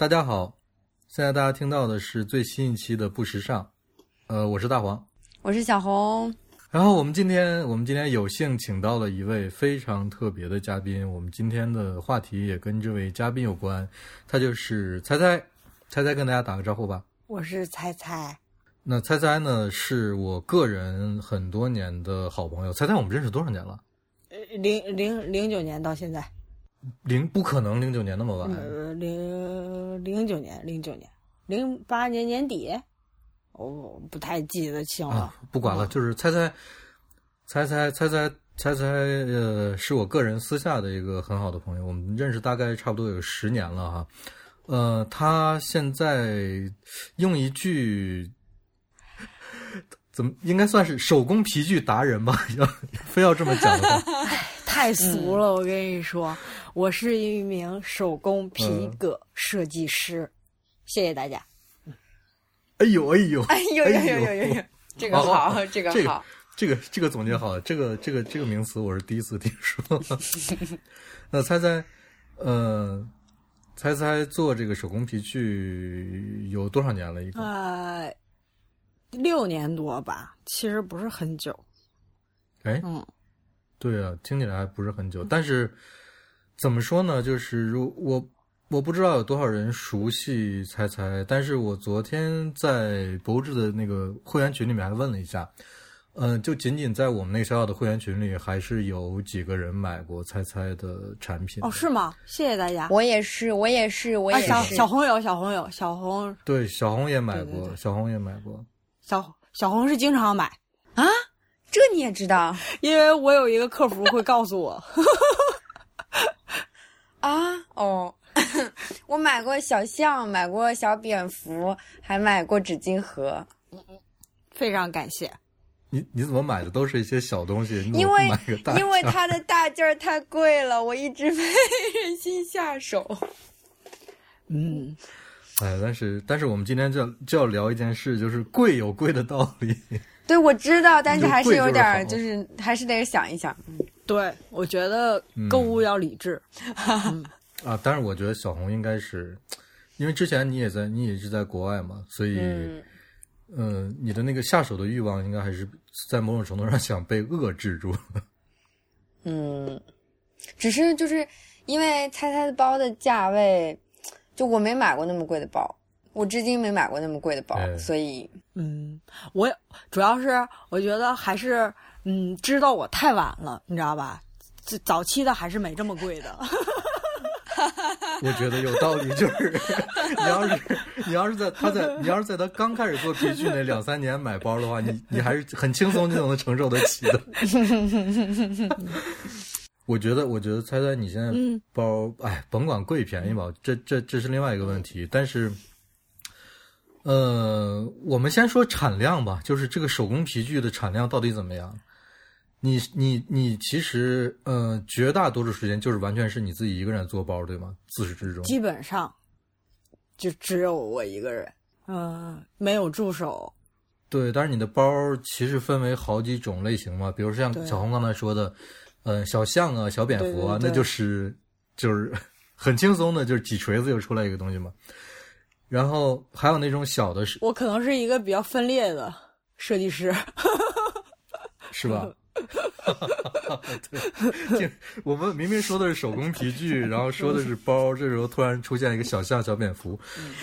大家好，现在大家听到的是最新一期的不时尚，呃，我是大黄，我是小红。然后我们今天我们今天有幸请到了一位非常特别的嘉宾，我们今天的话题也跟这位嘉宾有关，他就是猜猜，猜猜跟大家打个招呼吧。我是猜猜，那猜猜呢是我个人很多年的好朋友，猜猜我们认识多少年了？呃，零零零九年到现在，零不可能零九年那么晚，呃，零零九年，零九年，零八年年底，我不太记得清了。啊，不管了，就是猜猜，猜猜猜猜猜猜，呃，是我个人私下的一个很好的朋友，我们认识大概差不多有十年了哈。呃，他现在用一句怎么应该算是手工皮具达人吧？要 非要这么讲的话，太俗了，我跟你说，我是一名手工皮革设计师，谢谢大家。哎呦哎呦 哎呦呦呦呦呦呦，这个好，这个好，这个这个总结好，这个这个这个名词我是第一次听说。那猜猜，呃，猜猜做这个手工皮具有多少年了？一共？呃，六年多吧，其实不是很久。哎，嗯，对啊，听起来还不是很久，但是怎么说呢？就是如我我不知道有多少人熟悉猜猜，但是我昨天在博物志的那个会员群里面还问了一下，嗯、就仅仅在我们那个小小的会员群里，还是有几个人买过猜猜的产品。哦，是吗？谢谢大家。我也是，我也是，我啊，也是。小小红有小红有小红对，小红也买过，对对对小红也买过。小小红是经常买，啊，这你也知道 因为我有一个客服会告诉我。啊？哦，我买过小象，买过小蝙蝠，还买过纸巾盒。非常感谢。你你怎么买的都是一些小东西？因为因为它的大件儿太贵了，我一直没忍心下手。嗯，哎，但是但是我们今天就要就要聊一件事，就是贵有贵的道理。对，我知道，但是还是有点儿，就是还是得想一想。对，我觉得购物要理智。啊，但是我觉得小红应该是，因为之前你也在，你也是在国外嘛，所以，嗯，嗯、你的那个下手的欲望应该还是在某种程度上想被遏制住。嗯，只是就是因为猜猜的包的价位，就我没买过那么贵的包，我至今没买过那么贵的包，哎所以嗯，我也主要是我觉得还是嗯，知道我太晚了，你知道吧？这早期的还是没这么贵的。我觉得有道理，就是 你要是你要是在他在你要是在他刚开始做皮具那两三年买包的话，你你还是很轻松就能承受得起的。我觉得，我觉得猜猜你现在嗯包，哎，甭管贵便宜吧，这这这是另外一个问题。但是，呃，我们先说产量吧，就是这个手工皮具的产量到底怎么样？你你你其实，呃，绝大多数时间就是完全是你自己一个人做包，对吗？自始至终。基本上就只有我一个人，嗯、没有助手。对，但是你的包其实分为好几种类型嘛，比如像小红刚才说的，呃，小象啊、小蝙蝠啊，对对对那就是就是很轻松的，就是几锤子就出来一个东西嘛。然后还有那种小的是我可能是一个比较分裂的设计师。是吧？对，就我们明明说的是手工皮具，然后说的是包，这时候突然出现一个小象、小蝙蝠，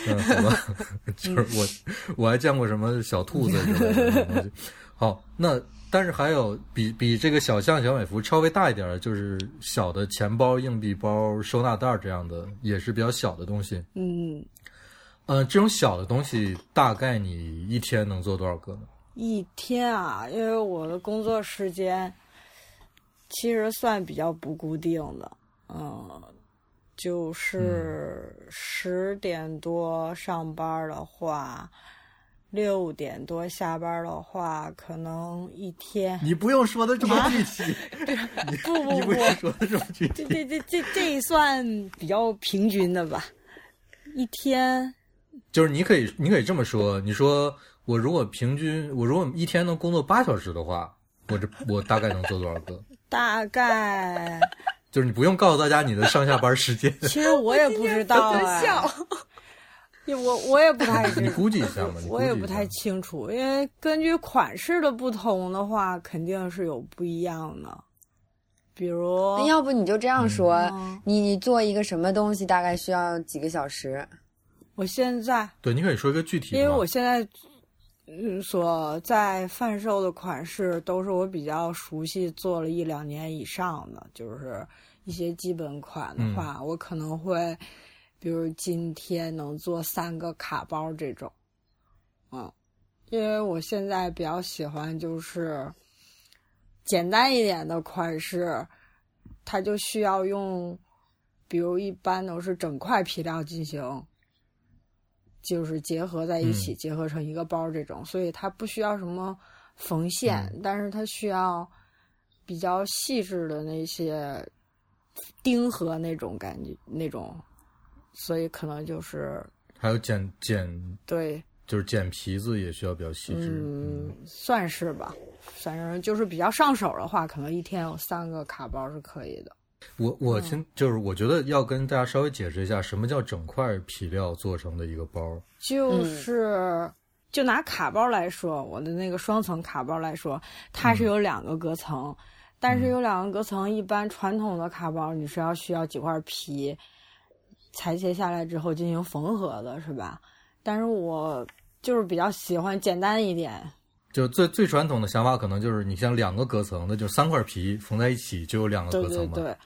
嗯，好吧，就是我我还见过什么小兔子之类的这种东西。好，那但是还有比比这个小象、小蝙蝠稍微大一点的，就是小的钱包、硬币包、收纳袋这样的，也是比较小的东西。嗯，呃，这种小的东西，大概你一天能做多少个呢？一天啊，因为我的工作时间其实算比较不固定的，嗯，就是十点多上班的话，六点多下班的话，可能一天你不用说的这么具体，不不你不说的这么具这体。这这这这这算比较平均的吧，一天。就是你可以，你可以这么说，你说我如果平均，我如果一天能工作八小时的话，我这 我大概能做多少个？大概，就是你不用告诉大家你的上下班时间。其实我也不知道啊哎，我我也不太知你估计一下嘛，你我也不太清楚，因为根据款式的不同的话，肯定是有不一样的。比如，那要不你就这样说，嗯你你做一个什么东西大概需要几个小时？我现在，对，你可以说一个具体的，因为我现在嗯所在贩售的款式都是我比较熟悉，做了一两年以上的，就是一些基本款的话，我可能会，比如今天能做三个卡包这种，嗯，因为我现在比较喜欢就是简单一点的款式，它就需要用，比如一般都是整块皮料进行。就是结合在一起，嗯结合成一个包这种，所以它不需要什么缝线，嗯但是它需要比较细致的那些钉合那种感觉，那种，所以可能就是还有剪剪，对，就是剪皮子也需要比较细致。嗯，算是吧，反正就是比较上手的话，可能一天有三个卡包是可以的。我嗯我先就是我觉得要跟大家稍微解释一下，什么叫整块皮料做成的一个包。就是、就拿卡包来说，我的那个双层卡包来说，它是有两个隔层，但是有两个隔层，一般传统的卡包你是要需要几块皮裁切下来之后进行缝合的，是吧？但是我就是比较喜欢简单一点，就最最传统的想法，可能就是你像两个隔层，那就三块皮缝在一起就有两个隔层嘛，对对。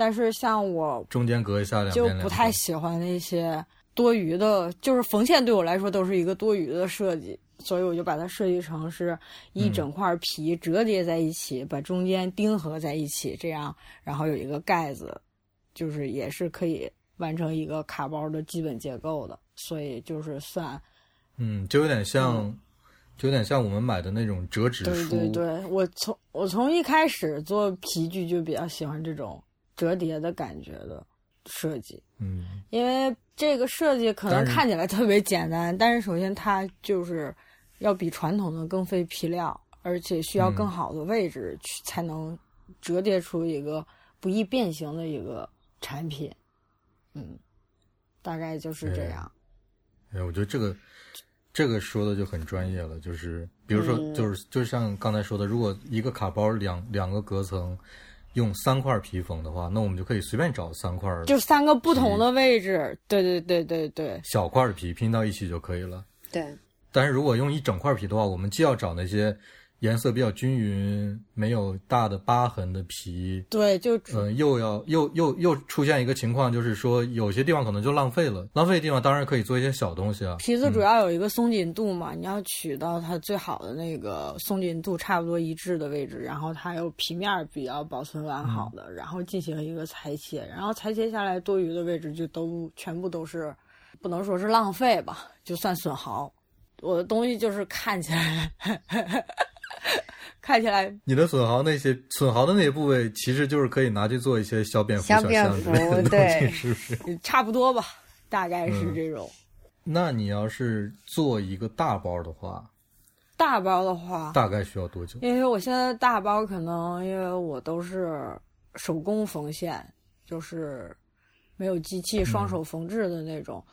但是像我中间隔一下，两就不太喜欢那些多余的，就是缝线对我来说都是一个多余的设计，所以我就把它设计成是一嗯。整块皮折叠在一起，把中间钉合在一起，这样然后有一个盖子，就是也是可以完成一个卡包的基本结构的，所以就是算嗯，就有点像，就有点像我们买的那种折纸书对，对对，我从我从一开始做皮具就比较喜欢这种折叠的感觉的设计。嗯因为这个设计可能看起来特别简单，但是首先它就是要比传统的更费皮料，而且需要更嗯好的位置去才能折叠出一个不易变形的一个产品。嗯，大概就是这样。哎，我觉得这个这个说的就很专业了，就是比如说，嗯就是就像刚才说的，如果一个卡包两两个隔层用三块皮缝的话，那我们就可以随便找三块就三个不同的位置，对对对对对，小块的皮拼到一起就可以了。对，但是如果用一整块皮的话，我们既要找那些颜色比较均匀、没有大的疤痕的皮，对，就呃，又要又又又出现一个情况，就是说有些地方可能就浪费了。浪费的地方当然可以做一些小东西啊。皮子主要有一个松紧度嘛，你要取到它最好的那个松紧度差不多一致的位置，然后它有皮面儿比较保存完好的，然后进行一个裁切，然后裁切下来多余的位置就都全部都是，不能说是浪费吧，就算损耗。我的东西就是看起来，看起来你的损耗那些损耗的那些部位，其实就是可以拿去做一些小蝙蝠、小小蝙蝠对，是不是？差不多吧，大概是嗯这种。那你要是做一个大包的话，大包的话，大概需要多久？因为我现在大包可能因为我都是手工缝线，就是没有机器双手缝制的那种，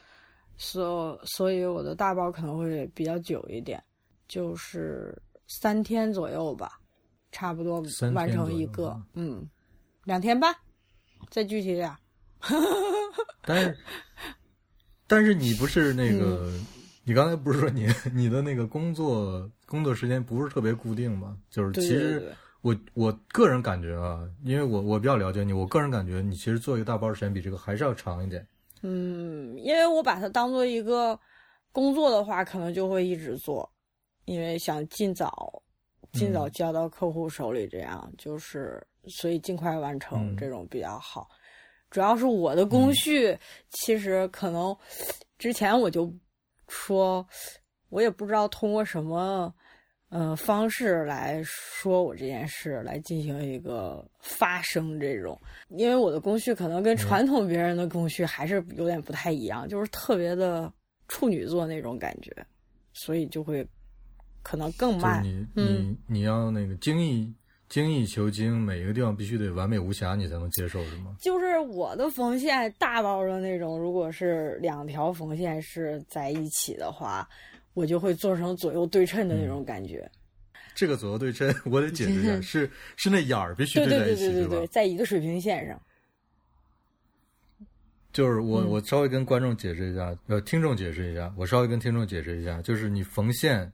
所所以我的大包可能会比较久一点，就是三天左右吧，差不多完成一个啊，嗯，两天半，再具体点儿。但是，但是你不是那个，嗯 你刚才不是说你 你的那个工作工作时间不是特别固定吗？就是其实我我个人感觉啊，因为我我比较了解你，我个人感觉你其实做一个大包的时间比这个还是要长一点。嗯，因为我把它当做一个工作的话，可能就会一直做，因为想尽早尽早嗯交到客户手里，这样、就是所以尽快完成嗯这种比较好。主要是我的工序，其实可能之前我就说，我也不知道通过什么。呃，方式来说我这件事，来进行一个发声这种，因为我的工序可能跟传统别人的工序还是有点不太一样，就是特别的处女座那种感觉，所以就会可能更就是慢。你嗯你你要那个精益精益求精，每一个地方必须得完美无瑕，你才能接受，是吗？就是我的缝线大包的那种，如果是两条缝线是在一起的话，我就会做成左右对称的那种感觉。这个左右对称，我得解释一下，是是那眼儿必须对对在一起，对对对？在一个水平线上。就是我嗯我稍微跟观众解释一下，呃，听众解释一下，我稍微跟听众解释一下，就是你缝线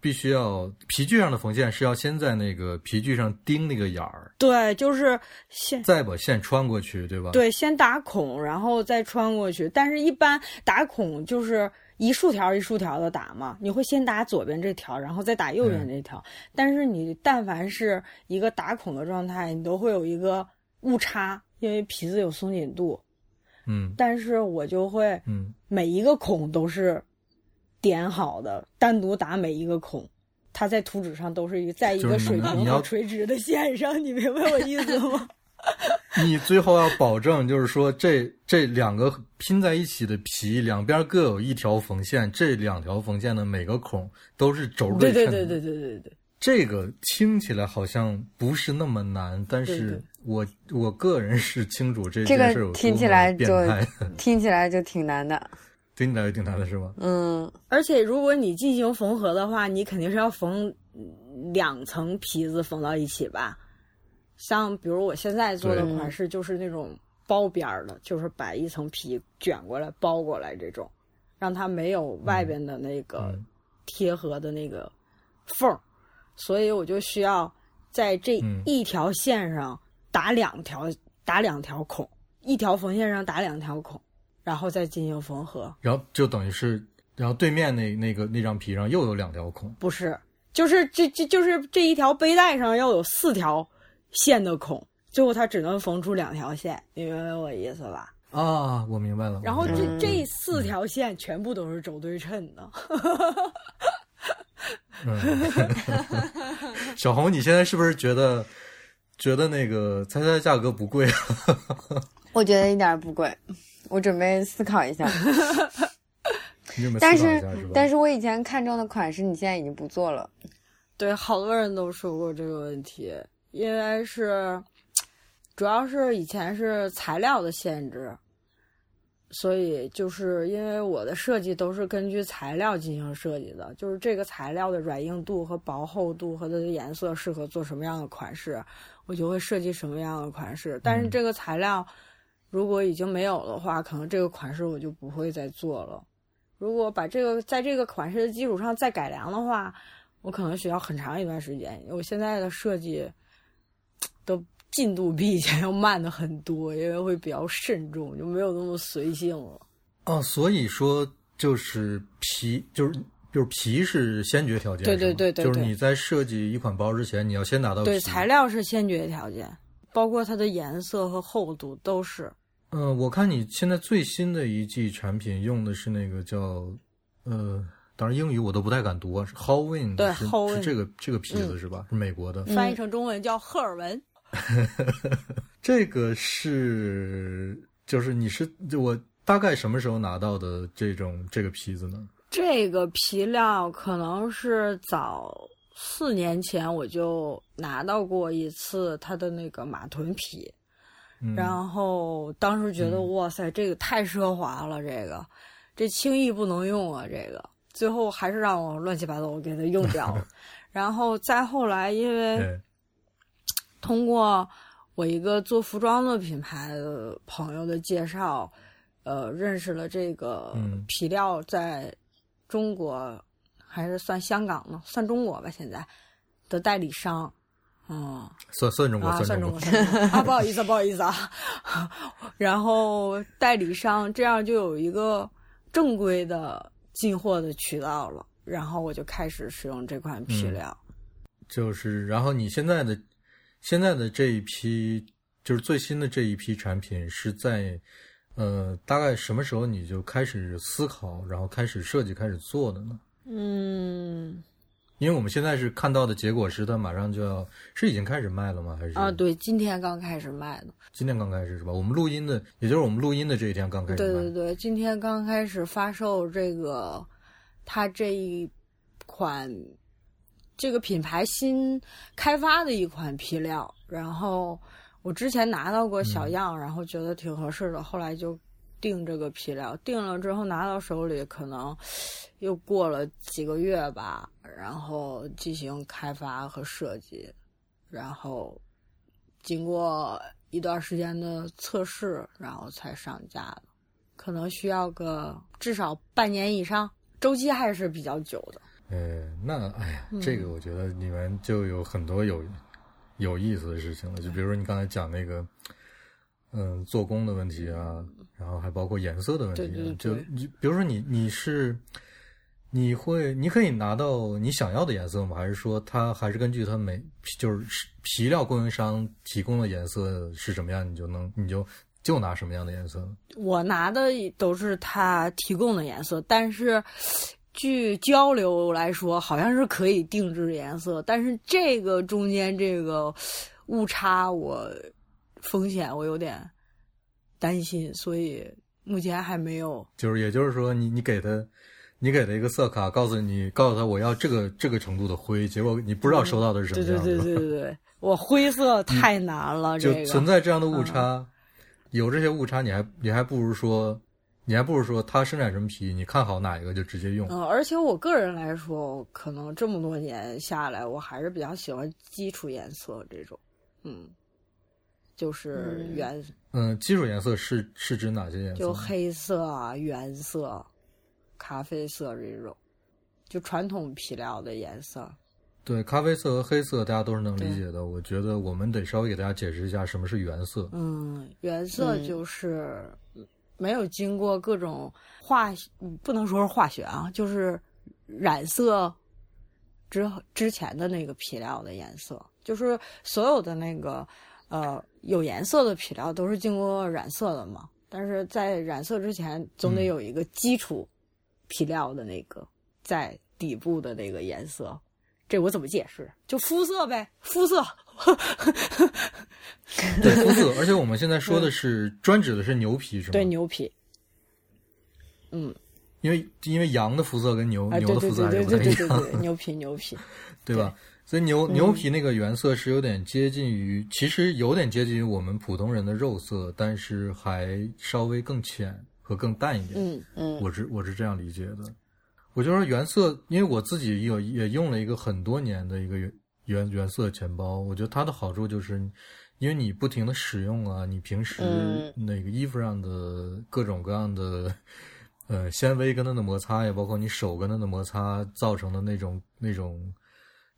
必须要皮具上的缝线是要先在那个皮具上钉那个眼儿，对，就是先再把线穿过去，对吧？，对先打孔，然后再穿过去。但是，一般打孔就是一竖条一竖条的打嘛，你会先打左边这条，然后再打右边这条。但是你但凡是一个打孔的状态，你都会有一个误差，因为皮子有松紧度。嗯但是我就会嗯，每一个孔都是点好的，单独打每一个孔。它在图纸上都是一在一个水平和垂直的线上，你明白我意思吗？你最后要保证，就是说这这两个拼在一起的皮两边各有一条缝线，这两条缝线的每个孔都是轴对称的。对对对对对对。这个听起来好像不是那么难，但是对对我我个人是清楚这这件事有个听多么起来就变态，听起来就挺难的。听起来就挺难的是吗？嗯，而且如果你进行缝合的话，你肯定是要缝嗯两层皮子缝到一起吧？像比如我现在做的款式就是那种包边儿的，就是把一层皮卷过来包过来这种，让它没有外边的那个嗯。贴合的那个缝儿，所以我就需要在这嗯。一条线上打两条打两条孔，一条缝线上打两条孔，然后再进行缝合。然后就等于是，然后对面那那个那张皮上又有两条孔，不是，就是这这就是这一条背带上要有四条线的孔，最后它只能缝出两条线，你明白我意思吧？啊，我明白了。然后这这四条线全部都是轴对称的，小红，你现在是不是觉得觉得那个猜猜价格不贵啊？我觉得一点儿不贵，我准备思考一下。但是？但是我以前看中的款式，你现在已经不做了。对，好多人都说过这个问题，因为是主要是以前是材料的限制，所以就是因为我的设计都是根据材料进行设计的，就是这个材料的软硬度和薄厚度和它的颜色适合做什么样的款式，我就会设计什么样的款式。但是这个材料如果已经没有的话，可能这个款式我就不会再做了。如果把这个在这个款式的基础上再改良的话，我可能需要很长一段时间。我现在的设计的进度比以前要慢的很多，因为会比较慎重，就没有那么随性了。哦，所以说就是皮，就是就是皮是先决条件，对对对对对就是你在设计一款包之前，你要先拿到对，材料是先决条件，包括它的颜色和厚度都是。嗯、我看你现在最新的一季产品用的是那个叫呃，当然英语我都不太敢读啊，是 Howin，对是 Howin 是这个这个皮子是吧？是美国的。翻译成中文叫赫尔文。这个是就是你是就我大概什么时候拿到的这种这个皮子呢？这个皮料可能是早四年前我就拿到过一次它的那个马臀皮，嗯，然后当时觉得、嗯。哇塞，这个太奢华了，这个。这轻易不能用啊，这个。最后还是让我乱七八糟我给它用掉了。然后再后来，因为，通过我一个做服装的品牌的朋友的介绍，呃，认识了这个嗯。皮料在中国还是算香港呢，算中国吧，现在的代理商，嗯。算算中国，啊，算中国 啊，不好意思，不好意思啊。然后代理商这样就有一个正规的进货的渠道了，然后我就开始使用这款皮嗯料。就是，然后你现在的现在的这一批，就是最新的这一批产品是在呃大概什么时候你就开始思考，然后开始设计，开始做的呢？嗯，因为我们现在是看到的结果是它马上就要是已经开始卖了吗？还是啊，对，今天刚开始卖的。今天刚开始是吧？我们录音的，也就是我们录音的这一天刚开始卖。对对对，今天刚开始发售这个，它这一款这个品牌新开发的一款皮料，然后我之前拿到过小样，然后觉得挺合适的，后来就定这个皮料，定了之后拿到手里，可能又过了几个月吧，然后进行开发和设计，然后经过一段时间的测试，然后才上架的，可能需要个至少半年以上，周期还是比较久的。呃，那哎呀，这个我觉得里面就有很多有有意思的事情了。就比如说你刚才讲那个，嗯，做工的问题啊，然后还包括颜色的问题。对对对就你比如说你你是你会你可以拿到你想要的颜色吗？还是说它还是根据它每就是皮料供应商提供的颜色是什么样，你就能你就就拿什么样的颜色？我拿的都是他提供的颜色，但是据交流来说，好像是可以定制颜色，但是这个中间这个误差，我风险我有点担心，所以目前还没有。就是也就是说你，你给他，你给了一个色卡，告诉你，告诉他我要这个这个程度的灰，结果你不知道收到的是什对对么样的，对对对对，我 灰色太难了，就这个。存在这样的误差。有这些误差，你还你还不如说，你还不如说他生产什么皮，你看好哪一个就直接用。嗯，而且我个人来说，可能这么多年下来，我还是比较喜欢基础颜色这种，嗯，就是嗯。原、嗯，基础颜色是是指哪些颜色？就黑色啊、原色、咖啡色这种，就传统皮料的颜色。对，咖啡色和黑色大家都是能理解的。我觉得我们得稍微给大家解释一下什么是原色。嗯，原色嗯就是没有经过各种化，嗯不能说是化学啊，就是染色之之前的那个皮料的颜色，就是所有的那个呃有颜色的皮料都是经过染色的嘛。但是在染色之前，总得嗯有一个基础皮料的那个在底部的那个颜色。这我怎么解释？就肤色呗，肤色。对，肤色。而且我们现在说的是专指的是牛皮，是吗？对，牛皮。嗯，因为因为羊的肤色跟牛、啊，牛的肤色还是不太一对对对样，对对，牛皮牛皮，对吧？所以牛牛皮那个原色是有点接近于，其实有点接近于我们普通人的肉色，但是还稍微更浅和更淡一点。嗯嗯我是我是这样理解的。我就说原色，因为我自己有也用了一个很多年的一个原原原色钱包，我觉得它的好处就是，因为你不停的使用啊，你平时嗯那个衣服上的各种各样的呃纤维跟它的摩擦，也包括你手跟它的摩擦造成的那种那种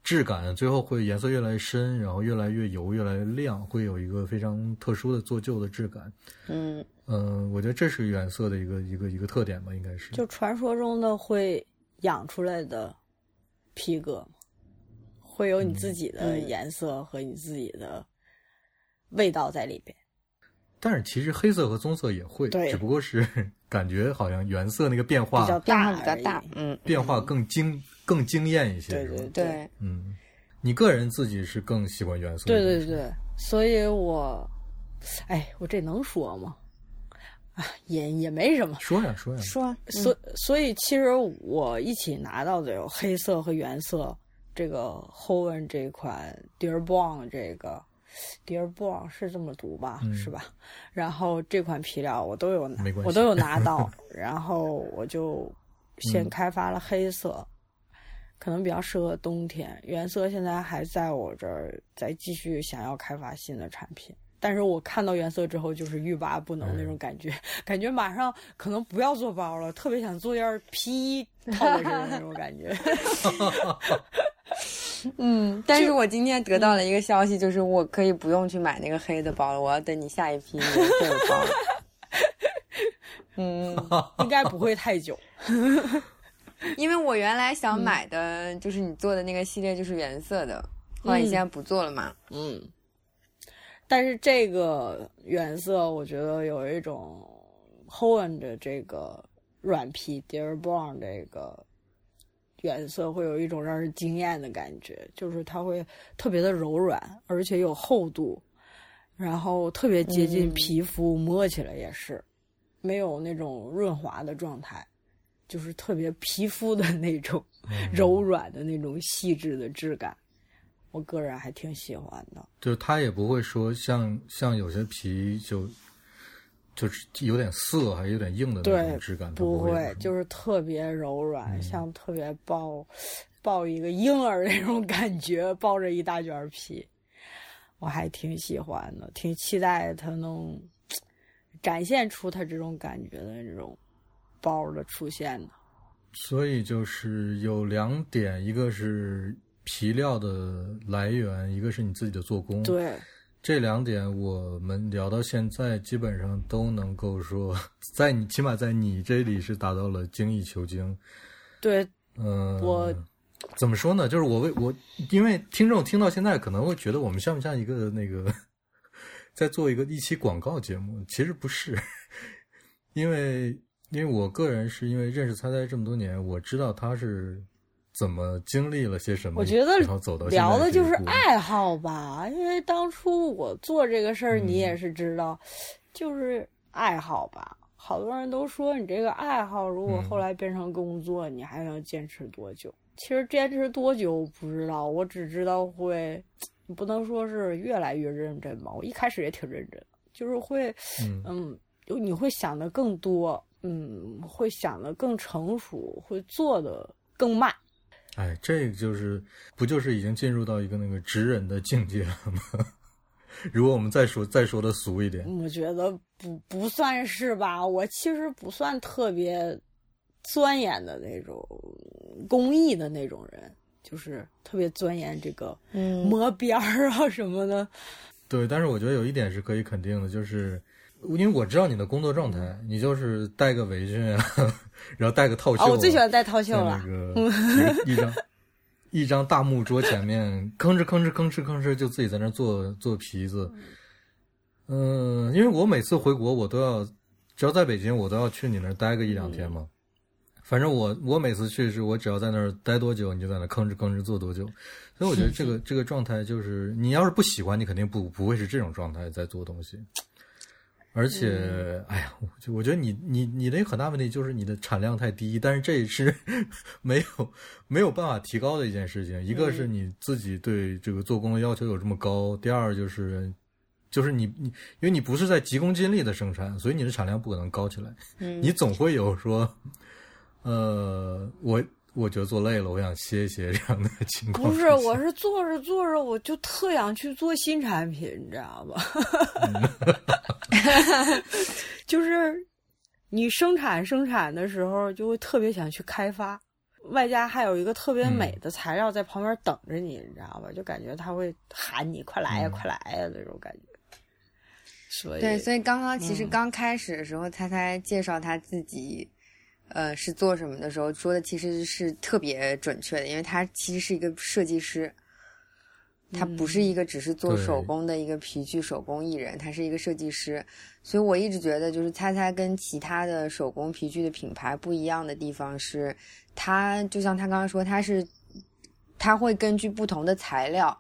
质感，最后会颜色越来越深，然后越来越油，越来越亮，会有一个非常特殊的做旧的质感。嗯嗯、我觉得这是原色的一个一个一个特点吧，应该是。就传说中的会养出来的皮革嘛，会有你自己的嗯颜色和你自己的味道在里边。但是其实黑色和棕色也会，对只不过是 感觉好像原色那个变化比较大比较大，嗯，变化更惊更惊艳一些，对对对，嗯，你个人自己是更喜欢原色，对对，对，所以我，哎，我这能说吗？啊，也也没什么。说呀说呀，说所所以其实我一起拿到的有黑色和原色，这个 Hoven 这款 Dear Born 这个 Dear Born 是这么读吧，嗯是吧？然后这款皮料我都有拿我都有拿到，然后我就先嗯开发了黑色。可能比较适合冬天，原色现在还在我这儿，再继续想要开发新的产品。但是我看到原色之后，就是欲罢不能那种感觉，感觉马上可能不要做包了，特别想做件皮衣 套在身上那种感觉。嗯，但是我今天得到了一个消息，就是我可以不用去买那个黑的包了，我要等你下一批颜色的包了。嗯，应该不会太久。因为我原来想买的就是你做的那个系列，就是原色的，后来你现在不做了嘛？嗯，但是这个原色，我觉得有一种 Hoen 的这个软皮 Dear Brown 这个原色，会有一种让人惊艳的感觉，就是它会特别的柔软，而且有厚度，然后特别接近嗯皮肤，摸起来也是没有那种润滑的状态。就是特别皮肤的那种柔软的那种细致的质感，我个人还挺喜欢的。就是它也不会说像像有些皮就就是有点涩，还有点硬的那种质感，不会会，就是特别柔软，嗯像特别抱抱一个婴儿那种感觉，抱着一大卷皮，我还挺喜欢的，挺期待它能展现出它这种感觉的那种包的出现的。所以就是有两点，一个是皮料的来源，一个是你自己的做工。，对，这两点我们聊到现在，基本上都能够说，在你起码在你这里是达到了精益求精。对，嗯、我怎么说呢？就是我为我，因为听众听到现在可能会觉得我们像不像一个那个在做一个一期广告节目？其实不是，因为因为我个人是因为认识猜猜这么多年，我知道他是怎么经历了些什么，我觉得聊的就是爱好吧，因为当初我做这个事儿，你嗯也是知道，就是爱好吧。好多人都说你这个爱好，如果嗯后来变成工作，你还能坚持多久？其实坚持多久不知道，我只知道会，不能说是越来越认真吧。我一开始也挺认真，就是会，嗯嗯，就你会想的更多，嗯，会想的更成熟，会做的更慢。哎，这个就是不就是已经进入到一个那个直人的境界了吗？如果我们再说再说的俗一点，我觉得不不算是吧，我其实不算特别钻研的那种工艺的那种人，就是特别钻研这个嗯，磨边儿啊什么的。对，但是我觉得有一点是可以肯定的，就是因为我知道你的工作状态，你就是戴个围裙啊，然后戴个套袖、我最喜欢戴套袖了那。个一张一张大木桌前面，吭哧吭哧吭哧吭哧就自己在那儿做做皮子。嗯，因为我每次回国，我都要只要在北京，我都要去你那儿待个一两天嘛。反正我我每次去是我只要在那儿待多久，你就在那吭哧吭哧做多久。所以我觉得这个这个状态就是，你要是不喜欢，你肯定不不会是这种状态在做东西。而且，哎呀，我就我觉得你你你的一个很大问题就是你的产量太低，但是这也是 没有没有办法提高的一件事情。一个是你自己对这个做工的要求有这么高，第二就是就是你你因为你不是在急功近利的生产，所以你的产量不可能高起来。嗯你总会有说，呃，我我觉得坐累了，我想歇一歇这样的情况不是，我是做着做着，我就特想去做新产品，你知道吧？就是你生产生产的时候，就会特别想去开发，外加还有一个特别美的材料在旁边等着你，你知道吧？就感觉他会喊你快来呀、嗯快来呀那种感觉。所以对，所以刚刚其实嗯刚开始的时候，猜猜介绍他自己，呃，是做什么的时候说的其实是特别准确的，因为他其实是一个设计师，他不是一个只是做手工的一个皮具手工艺人，他是一个设计师。所以我一直觉得，就是猜猜跟其他的手工皮具的品牌不一样的地方是，他就像他刚刚说，他是他会根据不同的材料。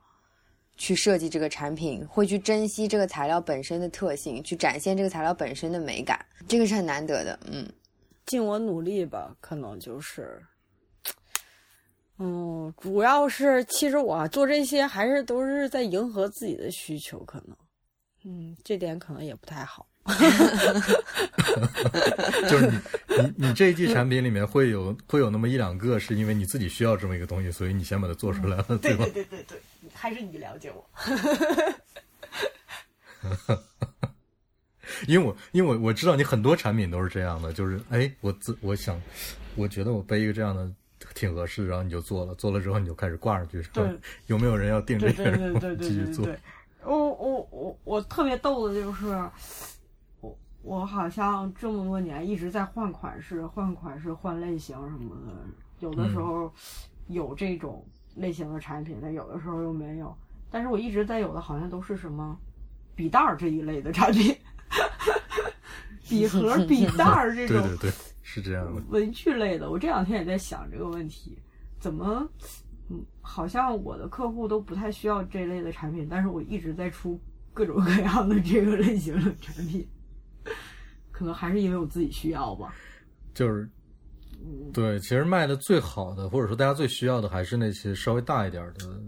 去设计这个产品，会去珍惜这个材料本身的特性，去展现这个材料本身的美感，这个是很难得的。嗯，尽我努力吧，可能就是，嗯，主要是其实我做这些还是都是在迎合自己的需求，可能，嗯，这点可能也不太好。就是你你你这一季产品里面会有会有那么一两个，是因为你自己需要这么一个东西，所以你先把它做出来了，对吧？对对对，还是你了解我。因为我因为我我知道你很多产品都是这样的，就是哎，我自我想，我觉得我背一个这样的挺合适，然后你就做了，做了之后你就开始挂上去，对有没有人要订这个，对对对对对继续做。对对。我我我我特别逗的就是，我我好像这么多年一直在换款式、换款式、换类型什么的，有的时候有这种类型的产品，但有的时候又没有。但是我一直在有的好像都是什么笔袋儿这一类的产品，笔盒、笔袋儿这种对对对，是这样的。文具类的，我这两天也在想这个问题，怎么，嗯，好像我的客户都不太需要这类的产品，但是我一直在出各种各样的这个类型的产品，可能还是因为我自己需要吧。就是对，其实卖的最好的，或者说大家最需要的，还是那些稍微大一点的，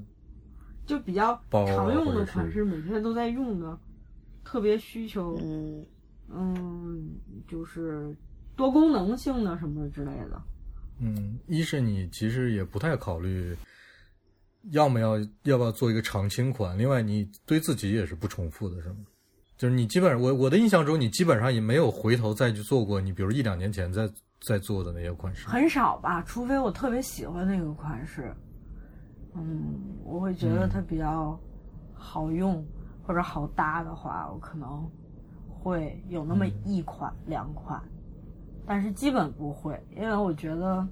就比较常用的款式，每天都在用的，特别需求，嗯嗯，就是多功能性的什么之类的。嗯，一是你其实也不太考虑，要么要要不要做一个常青款，另外你对自己也是不重复的，是吗？就是你基本上，我我的印象中，你基本上也没有回头再去做过你比如一两年前在在做的那些款式。很少吧，除非我特别喜欢那个款式，嗯，我会觉得它比较好用、或者好搭的话，我可能会有那么一款、两款，但是基本不会，因为我觉得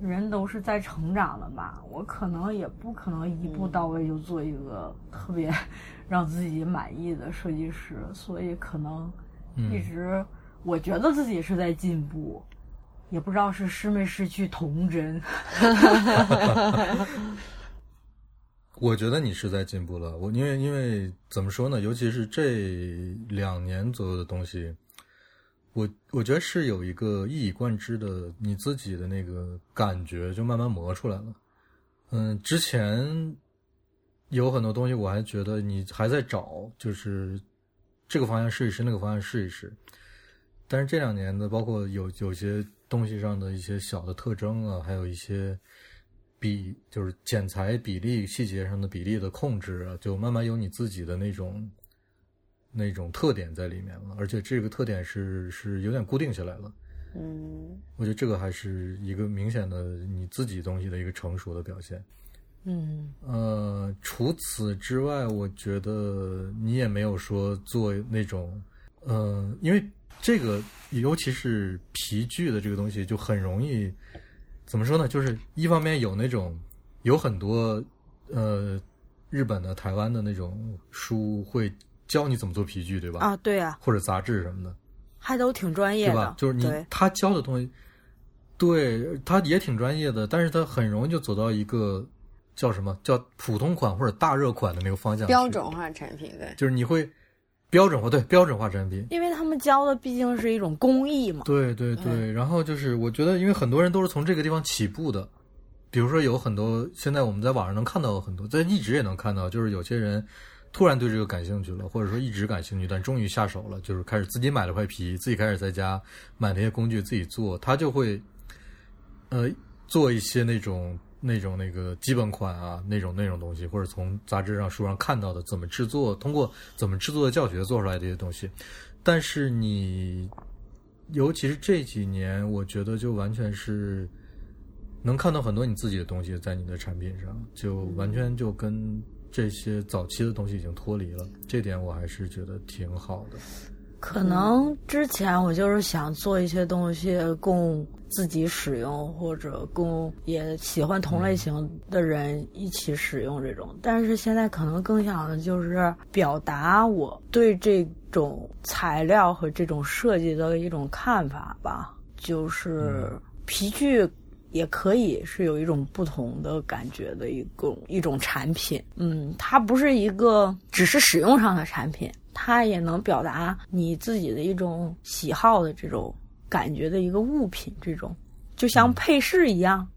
人都是在成长的吧，我可能也不可能一步到位就做一个特别 让自己满意的设计师，所以可能一直我觉得自己是在进步。也不知道是失没失去童真，我觉得你是在进步了。我因为因为怎么说呢？尤其是这两年左右的东西，我我觉得是有一个一以贯之的你自己的那个感觉，就慢慢磨出来了。嗯，之前有很多东西，我还觉得你还在找，就是这个方向试一试，那个方向试一试。但是这两年的，包括有有些东西上的一些小的特征啊，还有一些比就是剪裁比例细节上的比例的控制啊，就慢慢有你自己的那种那种特点在里面了，而且这个特点是是有点固定下来了。嗯我觉得这个还是一个明显的你自己东西的一个成熟的表现。嗯呃，除此之外，我觉得你也没有说做那种，呃，因为这个尤其是皮具的这个东西，就很容易怎么说呢？就是一方面有那种有很多呃日本的、台湾的那种书会教你怎么做皮具，对吧？啊，对啊、或者杂志什么的，还都挺专业的对吧？，就是你他教的东西，对他也挺专业的，但是他很容易就走到一个叫什么叫普通款或者大热款的那个方向，标准化产品对，就是你会标准化，对标准化产品。因为他们教的毕竟是一种工艺嘛。对对对，然后就是我觉得，因为很多人都是从这个地方起步的，比如说有很多现在我们在网上能看到很多，在一直也能看到，就是有些人突然对这个感兴趣了，或者说一直感兴趣，但终于下手了，就是开始自己买了块皮，自己开始在家买那些工具自己做，他就会呃做一些那种那种那个基本款啊，那种那种东西，或者从杂志上、书上看到的怎么制作，通过怎么制作的教学做出来的一些东西。但是你，尤其是这几年，我觉得就完全是能看到很多你自己的东西在你的产品上，就完全就跟这些早期的东西已经脱离了。这点我还是觉得挺好的。可能之前我就是想做一些东西供自己使用，或者供也喜欢同类型的人一起使用这种。但是现在可能更想的就是表达我对这种材料和这种设计的一种看法吧。就是皮具也可以是有一种不同的感觉的一种一种产品。嗯，它不是一个只是使用上的产品，它也能表达你自己的一种喜好的这种感觉的一个物品，这种就像配饰一样，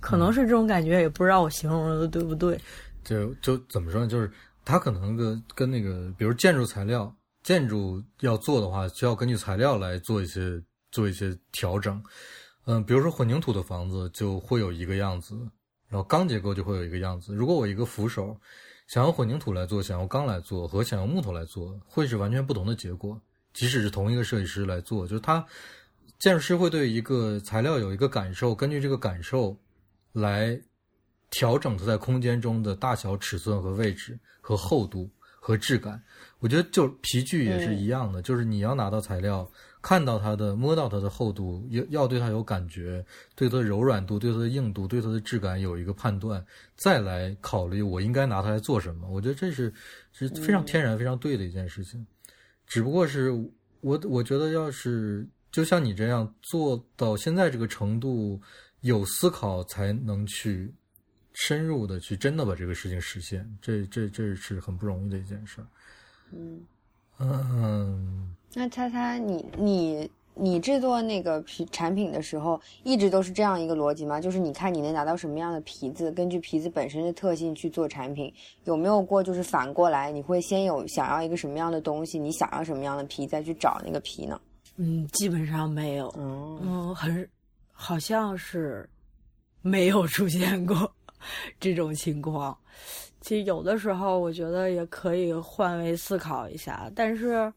可能是这种感觉，也不知道我形容的对不对。就就怎么说呢？就是它可能跟跟那个，比如建筑材料，建筑要做的话，需要根据材料来做一些做一些调整。嗯，比如说混凝土的房子就会有一个样子，然后钢结构就会有一个样子。如果我一个扶手想用混凝土来做，想用钢来做，和想用木头来做，会是完全不同的结果。即使是同一个设计师来做，就是他建筑师会对一个材料有一个感受，根据这个感受来调整它在空间中的大小、尺寸和位置和厚度和质感。我觉得就皮具也是一样的，就是你要拿到材料，看到它的、摸到它的厚度，要要对它有感觉，对它的柔软度、对它的硬度、对它的质感有一个判断，再来考虑我应该拿它来做什么。我觉得这是是非常天然、非常对的一件事情。只不过是我我觉得，要是就像你这样做到现在这个程度，有思考才能去深入的去真的把这个事情实现，这这这是很不容易的一件事儿。嗯。嗯，那猜猜你你你制作那个皮产品的时候，一直都是这样一个逻辑吗？就是你看你能拿到什么样的皮子，根据皮子本身的特性去做产品，有没有过就是反过来，你会先有想要一个什么样的东西，你想要什么样的皮，再去找那个皮呢？嗯，基本上没有，嗯嗯，很好像是没有出现过 这种情况。其实有的时候，我觉得也可以换位思考一下，但是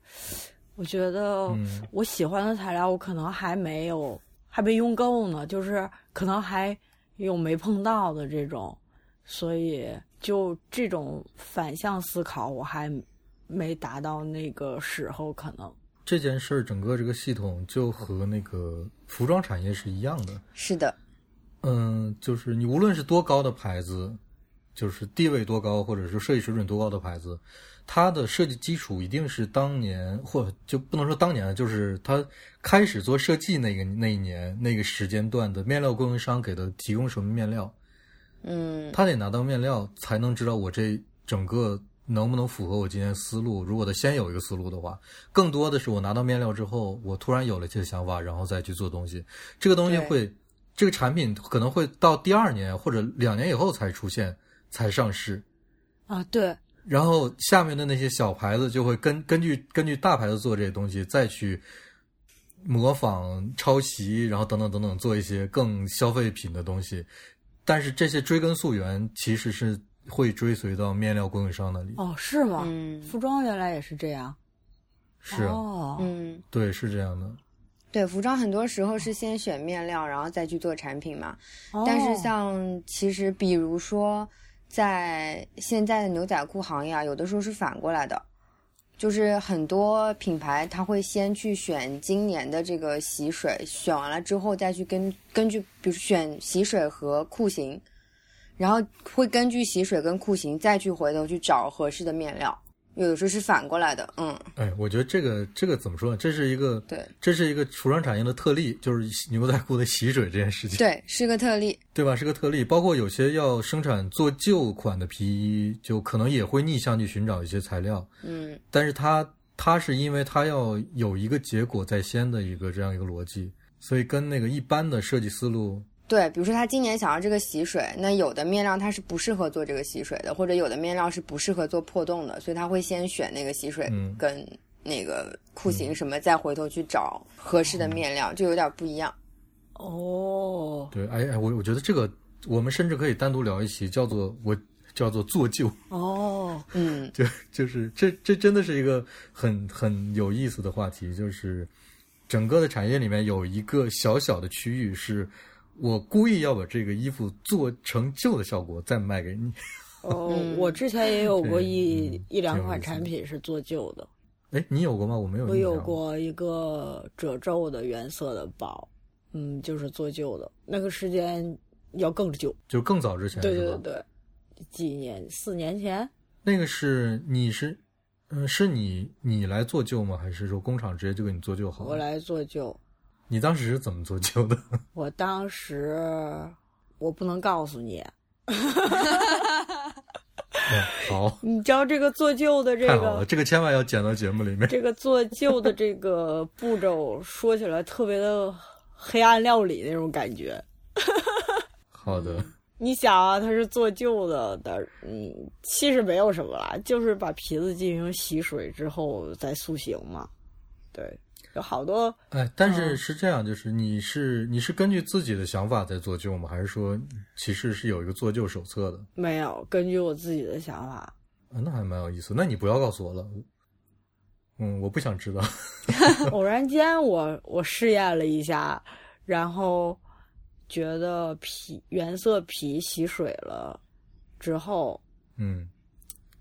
我觉得嗯我喜欢的材料，我可能还没有还没用够呢，就是可能还有没碰到的这种，所以就这种反向思考，我还没达到那个时候，可能。这件事儿整个这个系统就和那个服装产业是一样的。是的，嗯，就是你无论是多高的牌子，就是地位多高，或者是设计水准多高的牌子，它的设计基础一定是当年或就不能说当年，就是它开始做设计那个那一年那个时间段的 面料供应商给的提供什么面料，嗯他得拿到面料才能知道我这整个能不能符合我今天思路。如果他先有一个思路的话，更多的是我拿到面料之后，我突然有了这个想法，然后再去做东西。这个东西会，这个产品可能会到第二年或者两年以后才出现，才上市。啊，对，然后下面的那些小牌子就会根根据根据大牌子做这些东西，再去模仿、抄袭，然后等等等等，做一些更消费品的东西。但是这些追根溯源，其实是会追随到面料供应商那里。哦，是吗？嗯服装原来也是这样。是啊，哦，嗯，对，是这样的。对，服装很多时候是先选面料，然后再去做产品嘛。但是哦像其实比如说，在现在的牛仔裤行业啊，有的时候是反过来的，就是很多品牌它会先去选今年的这个洗水，选完了之后再去根根据，比如选洗水和裤型，然后会根据洗水跟裤型再去回头去找合适的面料，有的时候是反过来的，嗯，哎，我觉得这个这个怎么说呢？这是一个对这是一个服装产业的特例，就是牛仔裤的洗水这件事情。对，是个特例，对吧？是个特例，包括有些要生产做旧款的皮衣，就可能也会逆向去寻找一些材料，嗯但是它它是因为它要有一个结果在先的一个这样一个逻辑，所以跟那个一般的设计思路，对，比如说他今年想要这个洗水，那有的面料它是不适合做这个洗水的，或者有的面料是不适合做破洞的，所以他会先选那个洗水嗯跟那个裤型什么，再回头去找合适的面料，就有点不一样。哦对，哎哎，我我觉得这个我们甚至可以单独聊一期，叫做我叫做做旧，哦，嗯，就就是这这真的是一个很很有意思的话题，就是整个的产业里面有一个小小的区域是。我故意要把这个衣服做成旧的效果，再卖给你。哦，嗯我之前也有过一 嗯一两款产品是做旧的，哎，你有过吗？我没有。我有。过一个褶皱的原色的包，嗯，就是做旧的，那个时间要更久，就更早之前对？对对对，几年四年前，那个是你是，嗯，是你你来做旧吗？还是说工厂直接就给你做旧好了？我来做旧。你当时是怎么做旧的？我当时我不能告诉你，嗯，好，你知道这个做旧的这个这个千万要剪到节目里面。这个做旧的这个步骤，说起来特别的黑暗料理那种感觉。好的，你想啊，它是做旧的的，嗯，其实没有什么啦，就是把皮子进行洗水之后再塑形嘛。对，有好多哎，但是嗯是这样，就是你是你是根据自己的想法在做旧吗？还是说其实是有一个做旧手册的？没有根据我自己的想法。啊，那还蛮有意思。那你不要告诉我了。嗯，我不想知道。偶然间我我试验了一下，然后觉得皮原色皮洗水了之后，嗯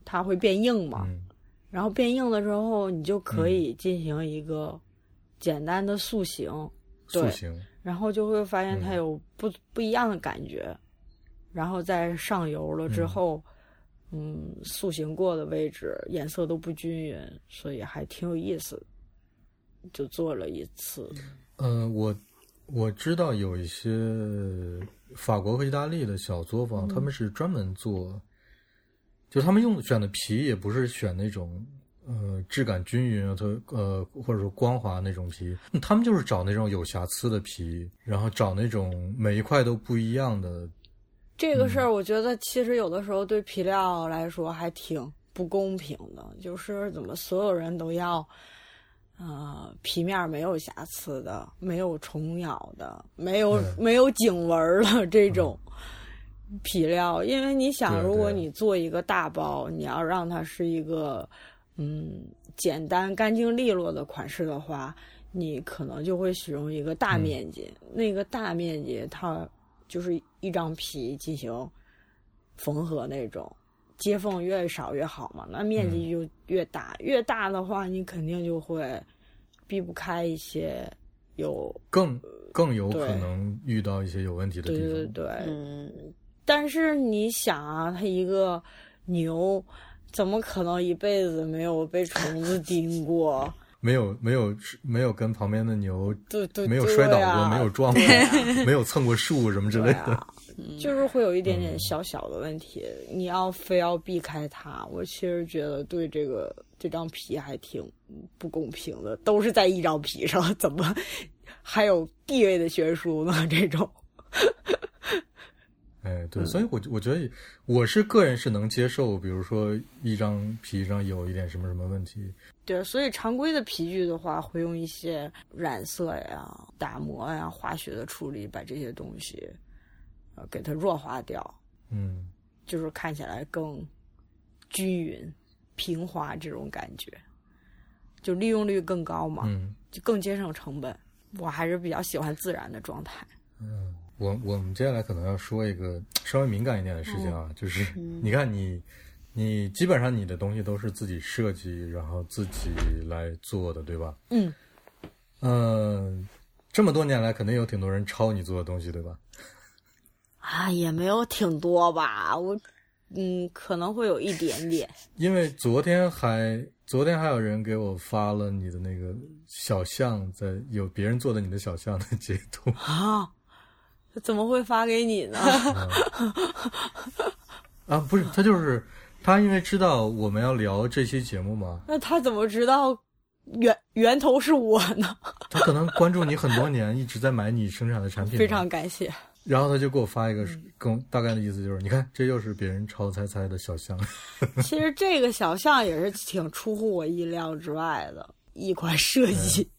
它会变硬嘛。嗯然后变硬了之后，你就可以进行一个简单的塑形，对塑形。然后就会发现它嗯有不、不一样的感觉。然后在上油了之后，嗯塑形过的位置颜色都不均匀，所以还挺有意思。就做了一次，呃，我我知道有一些法国和意大利的小作坊，他们是专门做，就他们用选的皮也不是选那种呃质感均匀啊，特呃或者说光滑那种皮，他们就是找那种有瑕疵的皮，然后找那种每一块都不一样的。这个事儿，我觉得其实有的时候对皮料来说还挺不公平的，就是怎么所有人都要，呃，皮面没有瑕疵的，没有虫咬的，没有没有颈纹了这种皮料，因为你想，如果你做一个大包，你要让它是一个嗯简单、干净利落的款式的话，你可能就会使用一个大面积，那个大面积它。就是一张皮进行缝合那种，接缝越少越好嘛，那面积就越大。越大的话，你肯定就会避不开一些有更更有可能遇到一些有问题的地方。对对对，嗯。但是你想啊，它一个牛怎么可能一辈子没有被虫子叮过？没有没有没有跟旁边的牛对对没有摔倒过，没有撞过，没有蹭过树什么之类的，就是会有一点点小小的问题。你要非要避开它，我其实觉得对这个这张皮还挺不公平的。都是在一张皮上，怎么还有地位的悬殊呢？这种。哎，对，所以，我我觉得我是个人是能接受，比如说一张皮上有一点什么什么问题。对，所以常规的皮具的话，会用一些染色呀、打磨呀、化学的处理，把这些东西呃给它弱化掉。嗯，就是看起来更均匀、平滑这种感觉，就利用率更高嘛，嗯，就更节省成本。我还是比较喜欢自然的状态。嗯。我我们接下来可能要说一个稍微敏感一点的事情啊，就是你看你你基本上你的东西都是自己设计，然后自己来做的，对吧？嗯嗯，这么多年来，肯定有挺多人抄你做的东西，对吧？啊，也没有挺多吧，我嗯可能会有一点点。因为昨天还昨天还有人给我发了你的那个小象，在有别人做的你的小象的截图啊。怎么会发给你呢？啊，不是，他就是他，因为知道我们要聊这期节目嘛。那他怎么知道源源头是我呢？他可能关注你很多年，一直在买你生产的产品。非常感谢。然后他就给我发一个，跟大概的意思就是，你看，这又是别人抄猜猜的小象。其实这个小象也是挺出乎我意料之外的一款设计，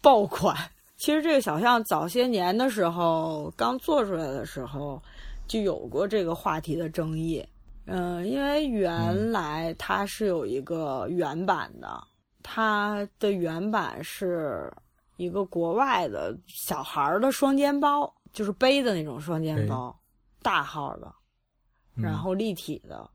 爆款。其实这个小象早些年的时候刚做出来的时候，就有过这个话题的争议。嗯，因为原来它是有一个原版的，它的原版是一个国外的小孩的双肩包，就是背的那种双肩包，大号的，然后立体的。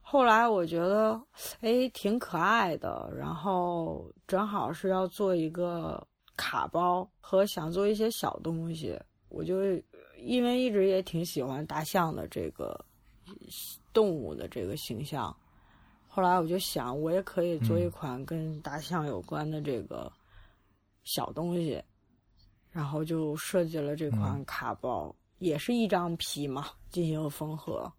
后来我觉得，哎，挺可爱的，然后正好是要做一个。卡包和想做一些小东西，我就因为一直也挺喜欢大象的这个动物的这个形象，后来我就想，我也可以做一款跟大象有关的这个小东西，然后就设计了这款卡包，也是一张皮嘛，进行缝合，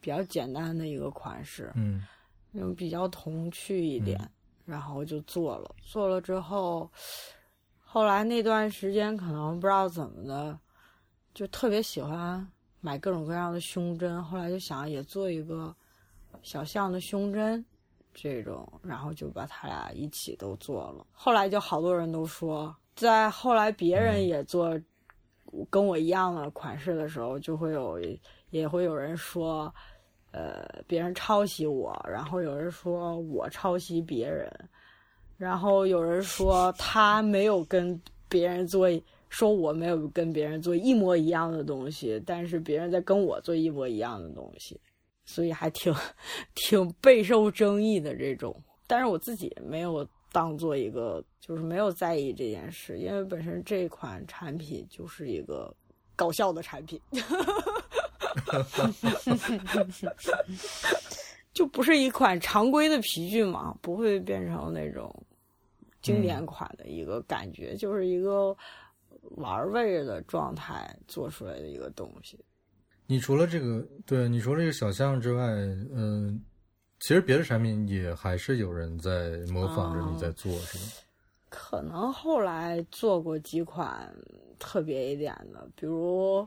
比较简单的一个款式，嗯，用比较童趣一点，然后就做了，做了之后。后来那段时间可能不知道怎么的，就特别喜欢买各种各样的胸针。后来就想也做一个小象的胸针，这种，然后就把它俩一起都做了。后来就好多人都说，在后来别人也做跟我一样的款式的时候，就会有也会有人说，呃，别人抄袭我，然后有人说我抄袭别人。然后有人说他没有跟别人做，说我没有跟别人做一模一样的东西，但是别人在跟我做一模一样的东西，所以还挺挺备受争议的这种。但是我自己没有当做一个，就是没有在意这件事，因为本身这款产品就是一个搞笑的产品，就不是一款常规的皮具嘛，不会变成那种。经典款的一个感觉，就是一个玩味的状态做出来的一个东西。你除了这个，对你除了这个小象之外，嗯，其实别的产品也还是有人在模仿着你在做，是吧？可能后来做过几款特别一点的，比如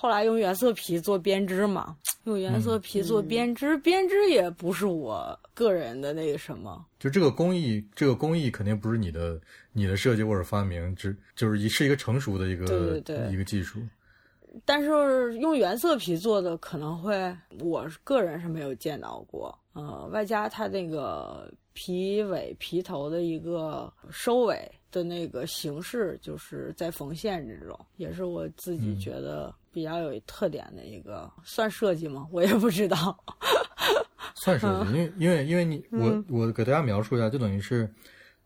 后来用原色皮做编织嘛，用原色皮做编织，编织也不是我个人的那个什么。就这个工艺，这个工艺肯定不是你的你的设计或者发明，只就是一是一个成熟的一个对对对一个技术。但是用原色皮做的可能会，我个人是没有见到过。呃，外加它那个皮尾皮头的一个收尾的那个形式，就是在缝线这种，也是我自己觉得比较有特点的一个，算设计吗？我也不知道。算设计，因为因为因为你我我给大家描述一下，就等于是。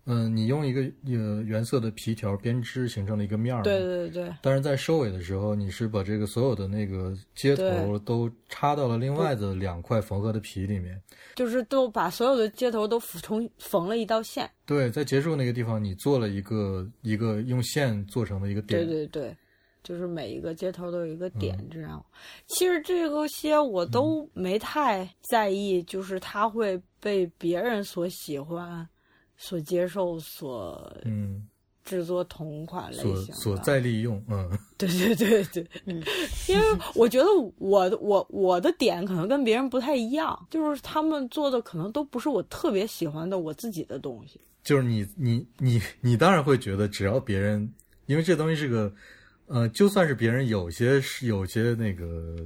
嗯，你用一个呃原色的皮条编织形成了一个面儿，对对对。但是在收尾的时候，你是把这个所有的那个接头都插到了另外的两块缝合的皮里面，就是都把所有的接头都重缝了一道线。对，在结束那个地方，你做了一个一个用线做成的一个点。对对对，就是每一个接头都有一个点，这样。其实这个些我都没太在意，就是它会被别人所喜欢。所接受、所嗯制作同款类型、所再利用，嗯，对对对对，嗯，因为我觉得我我我的点可能跟别人不太一样，就是他们做的可能都不是我特别喜欢的我自己的东西。就是你你你你当然会觉得，只要别人，因为这东西是个，呃，就算是别人有些是有些那个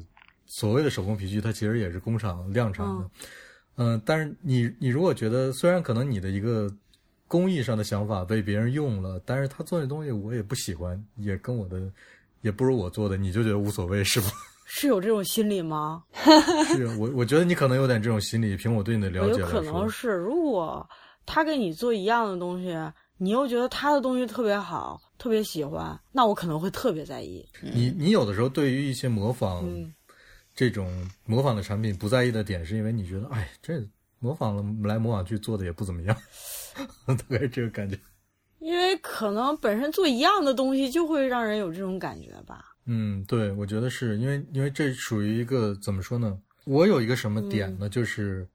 所谓的手工皮具，它其实也是工厂量产的，嗯，但是你你如果觉得，虽然可能你的一个。工艺上的想法被别人用了，但是他做那东西我也不喜欢，也跟我的也不如我做的，你就觉得无所谓是吧？是有这种心理吗？是我我觉得你可能有点这种心理，凭我对你的了解有可能是，如果他给你做一样的东西，你又觉得他的东西特别好，特别喜欢，那我可能会特别在意。你你有的时候对于一些模仿这种模仿的产品不在意的点，是因为你觉得，哎，这模仿了来模仿去做的也不怎么样。大概是这个感觉，因为可能本身做一样的东西就会让人有这种感觉吧。嗯，对，我觉得是因为因为这属于一个怎么说呢？我有一个什么点呢？就是，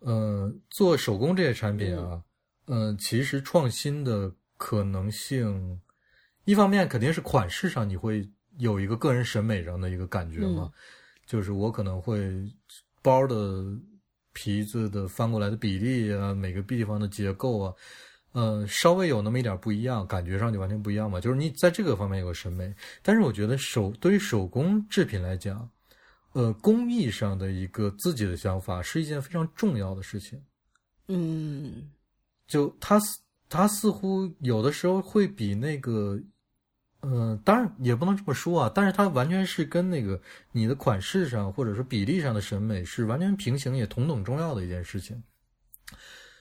呃，做手工这些产品啊，嗯，其实创新的可能性，一方面肯定是款式上你会有一个个人审美上的一个感觉嘛，就是我可能会包的。皮子的翻过来的比例啊，每个地方的结构啊，呃，稍微有那么一点不一样，感觉上就完全不一样嘛。就是你在这个方面有个审美，但是我觉得手对于手工制品来讲，呃，工艺上的一个自己的想法是一件非常重要的事情。嗯，就它它似乎有的时候会比那个。嗯，当然也不能这么说啊，但是它完全是跟那个你的款式上或者说比例上的审美是完全平行也同等重要的一件事情。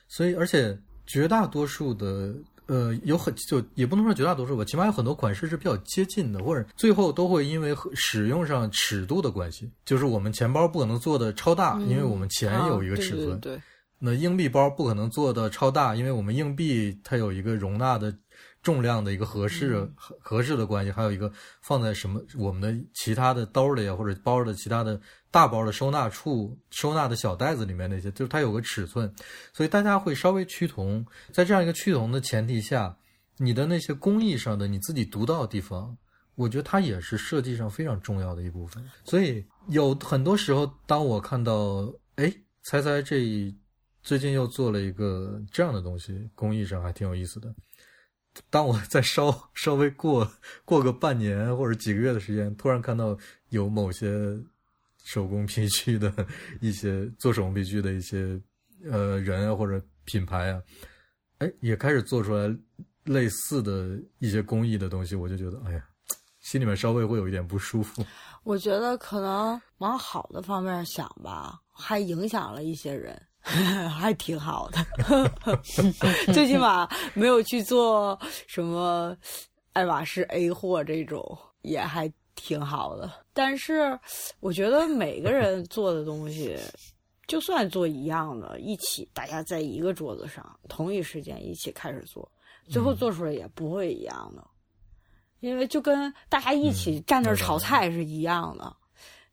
所以，而且绝大多数的呃，有很就也不能说绝大多数吧，起码有很多款式是比较接近的，或者最后都会因为使用上尺度的关系，就是我们钱包不可能做的超大，因为我们钱有一个尺寸；对，那硬币包不可能做的超大，因为我们硬币它有一个容纳的。重量的一个合适合合适的关系，还有一个放在什么我们的其他的兜里啊，或者包的其他的大包的收纳处、收纳的小袋子里面那些，就是它有个尺寸，所以大家会稍微趋同。在这样一个趋同的前提下，你的那些工艺上的你自己独到的地方，我觉得它也是设计上非常重要的一部分。所以有很多时候，当我看到，哎，猜猜这最近又做了一个这样的东西，工艺上还挺有意思的。当我在稍 稍微过过个半年或者几个月的时间，突然看到有某些手工皮具的一些做手工皮具的一些呃人啊或者品牌啊，哎，也开始做出来类似的一些工艺的东西，我就觉得哎呀，心里面稍微会有一点不舒服。我觉得可能往好的方面想吧，还影响了一些人。还挺好的，最起码没有去做什么爱马仕 A 货这种，也还挺好的。但是我觉得每个人做的东西，就算做一样的，一起大家在一个桌子上，同一时间一起开始做，最后做出来也不会一样的，因为就跟大家一起站那儿炒菜是一样的。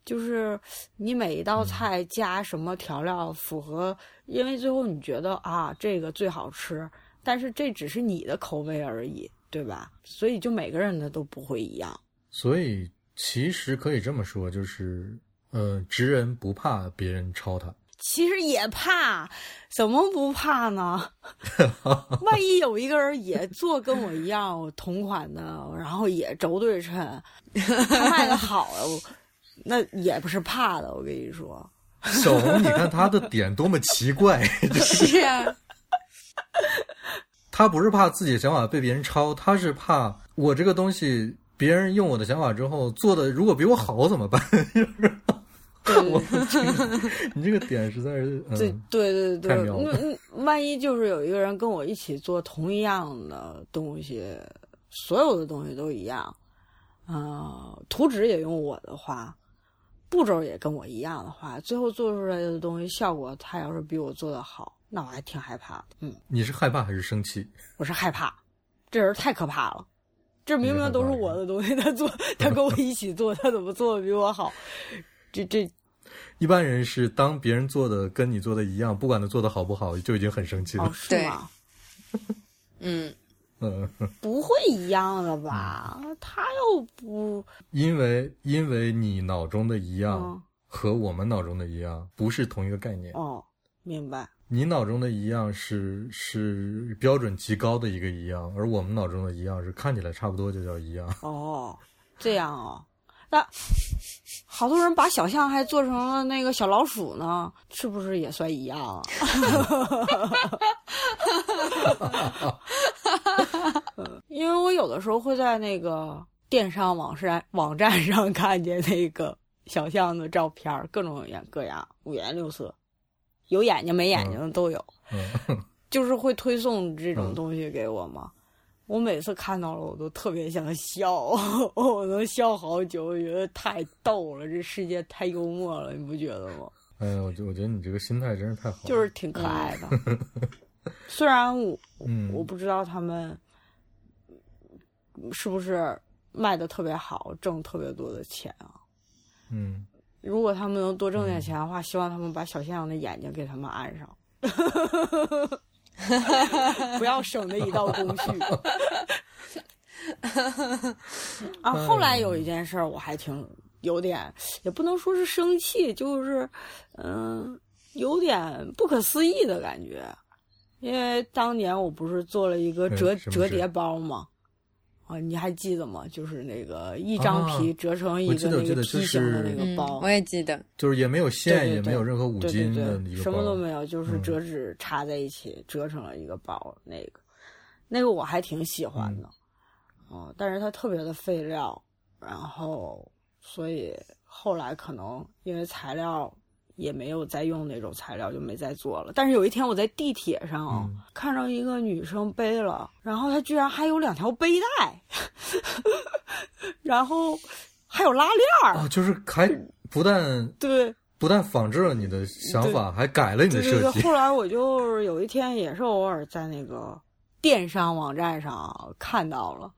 就是你每一道菜加什么调料符合，因为最后你觉得啊这个最好吃，但是这只是你的口味而已，对吧？所以就每个人的都不会一样。所以其实可以这么说，就是呃，直人不怕别人抄他。其实也怕，怎么不怕呢？万一有一个人也做跟我一样同款的，然后也轴对称，他卖的好，那也不是怕的。我跟你说，小红，你看他的点多么奇怪，是啊，他不是怕自己的想法被别人抄，他是怕我这个东西别人用我的想法之后做的如果比我好怎么办？我你这个点实在是对对对对，太妙了那万一就是有一个人跟我一起做同一样的东西，所有的东西都一样，呃，图纸也用我的话，步骤也跟我一样的话，最后做出来的东西效果他要是比我做的好，那我还挺害怕的。嗯，你是害怕还是生气？我是害怕，这人太可怕了。这明明都是我的东西，他做，他跟我一起做，他怎么做的比我好？这这，一般人是当别人做的跟你做的一样，不管他做的好不好，就已经很生气了。哦，是吗？嗯，嗯，不会一样的吧？他又不，因为因为你脑中的一样嗯和我们脑中的一样不是同一个概念。哦，明白。你脑中的一样是是标准极高的一个一样，而我们脑中的一样是看起来差不多就叫一样。哦，这样哦，那好多人把小象还做成了那个小老鼠呢，是不是也算一样啊？嗯 因为我有的时候会在那个电商网站网站上看见那个小象的照片儿，各种各样各样，五颜六色，有眼睛没眼睛的都有。嗯，就是会推送这种嗯东西给我嘛。我每次看到了，我都特别想笑，我能笑好久，我觉得太逗了，这世界太幽默了，你不觉得吗？哎呀，我觉我觉得你这个心态真是太好了。就是挺可爱的。虽然我嗯，我不知道他们是不是卖的特别好，挣特别多的钱啊。嗯，如果他们能多挣点钱的话，希望他们把小象的眼睛给他们安上，不要省的一道工序。啊，后来有一件事儿，我还挺有点，也不能说是生气，就是嗯、有点不可思议的感觉。因为当年我不是做了一个嗯折折叠包吗？啊，你还记得吗？就是那个一张皮啊折成一我记得个那个梯形的那个包，我也记得，就是也没有线，对对也没有任何五金的对，一个什么都没有，就是嗯折纸插在一起、折成了一个包。那个，那个我还挺喜欢的，嗯，但是它特别的费料，然后所以后来可能因为材料也没有再用那种材料，就没再做了。但是有一天我在地铁上、嗯看到一个女生背了，然后她居然还有两条背带，然后还有拉链儿，啊，就是还不但对。不但仿制了你的想法，还改了你的对对对，设计。后来我就有一天也是偶尔在那个电商网站上看到了，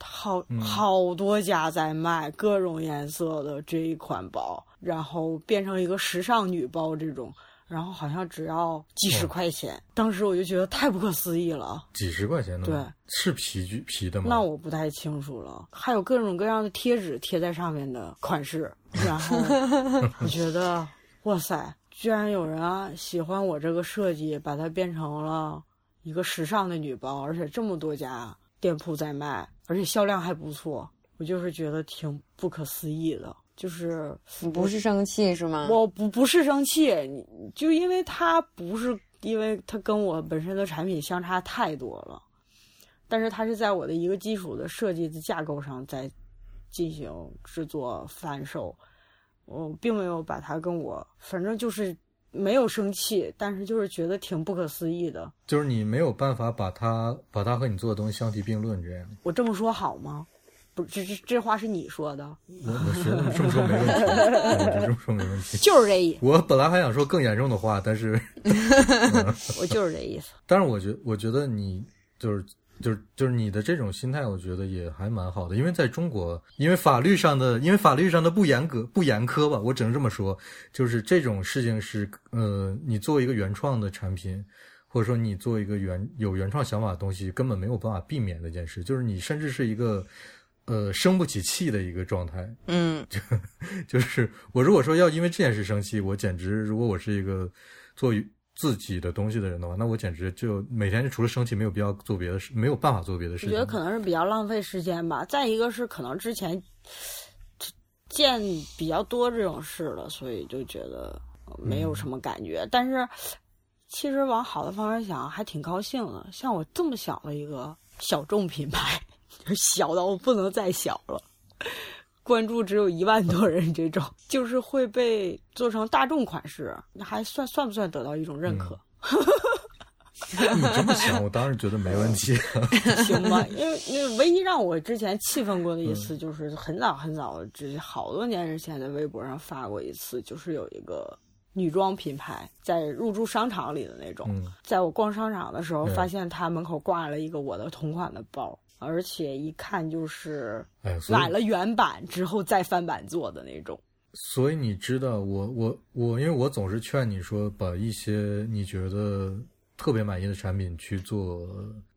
好、嗯。好多家在卖各种颜色的这一款包，然后变成一个时尚女包这种，然后好像只要几十哦块钱，当时我就觉得太不可思议了。几十块钱的，对。是皮具皮的吗？那我不太清楚了，还有各种各样的贴纸贴在上面的款式，然后我觉得，哇塞，居然有人啊喜欢我这个设计，把它变成了一个时尚的女包，而且这么多家店铺在卖，而且销量还不错，我就是觉得挺不可思议的，就是你不是生气是吗？我不不是生气，你就因为它不是，因为它跟我本身的产品相差太多了，但是它是在我的一个基础的设计的架构上在进行制作贩售，我并没有把它跟我，反正就是没有生气，但是就是觉得挺不可思议的。就是你没有办法把他把他和你做的东西相提并论，这样。我这么说好吗？不，这这这话是你说的，我我觉得这么说没问题，我这么说没问题。就是这意思，我本来还想说更严重的话，但是，我就是这意思。但是我觉我觉得你就是就是就是你的这种心态，我觉得也还蛮好的，因为在中国，因为法律上的因为法律上的不严格不严苛吧，我只能这么说，就是这种事情是呃，你作为一个原创的产品，或者说你做一个原有原创想法的东西，根本没有办法避免的一件事，就是你甚至是一个呃生不起气的一个状态，嗯，就是我如果说要因为这件事生气，我简直如果我是一个做自己的东西的人的话，那我简直就每天就除了生气，没有必要做别的事，没有办法做别的事。我觉得可能是比较浪费时间吧。再一个是可能之前见比较多这种事了，所以就觉得没有什么感觉。但是其实往好的方面想，还挺高兴的。像我这么小的一个小众品牌，小到我不能再小了。关注只有一万多人，这种 就是会被做成大众款式，还算算不算得到一种认可？你这么想，我当然觉得没问题。行吧，因为因为唯一让我之前气愤过的一次，就是很早很早好多年之前在微博上发过一次，就是有一个女装品牌在入驻商场里的那种，在我逛商场的时候，发现他门口挂了一个我的同款的包。而且一看就是买了原版之后再翻版做的那种。所以你知道，我我我，因为我总是劝你说，把一些你觉得特别满意的产品去做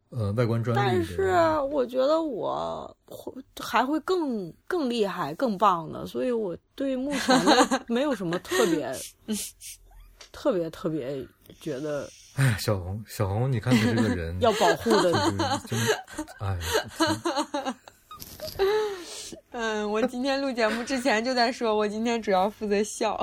呃外观专利。但是我觉得我会还会更更厉害、更棒的，所以我对目前的 没有什么特别 特别特别觉得。哎，小红，小红，你看你这个人 要保护的，真，哎。嗯，我今天录节目之前就在说，我今天主要负责笑。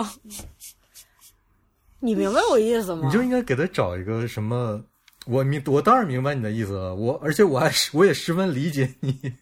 你明白我意思吗？你就应该给他找一个什么？我明，我当然明白你的意思了。我而且我还我也十分理解你。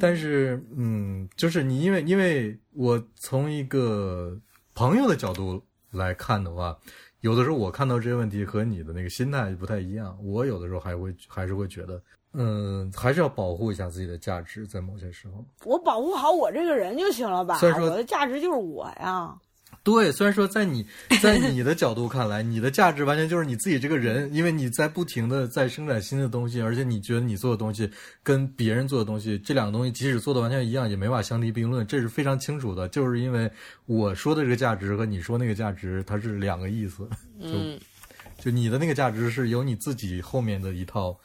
但是，嗯，就是你，因为因为我从一个朋友的角度来看的话。有的时候我看到这些问题和你的那个心态不太一样，我有的时候还会还是会觉得，嗯，还是要保护一下自己的价值，在某些时候。我保护好我这个人就行了吧？虽然说我的价值就是我呀。对，虽然说在你在你的角度看来，你的价值完全就是你自己这个人，因为你在不停的在生产新的东西，而且你觉得你做的东西跟别人做的东西，这两个东西即使做的完全一样，也没法相提并论，这是非常清楚的。就是因为我说的这个价值和你说那个价值，它是两个意思。嗯，就你的那个价值是由你自己后面的一套。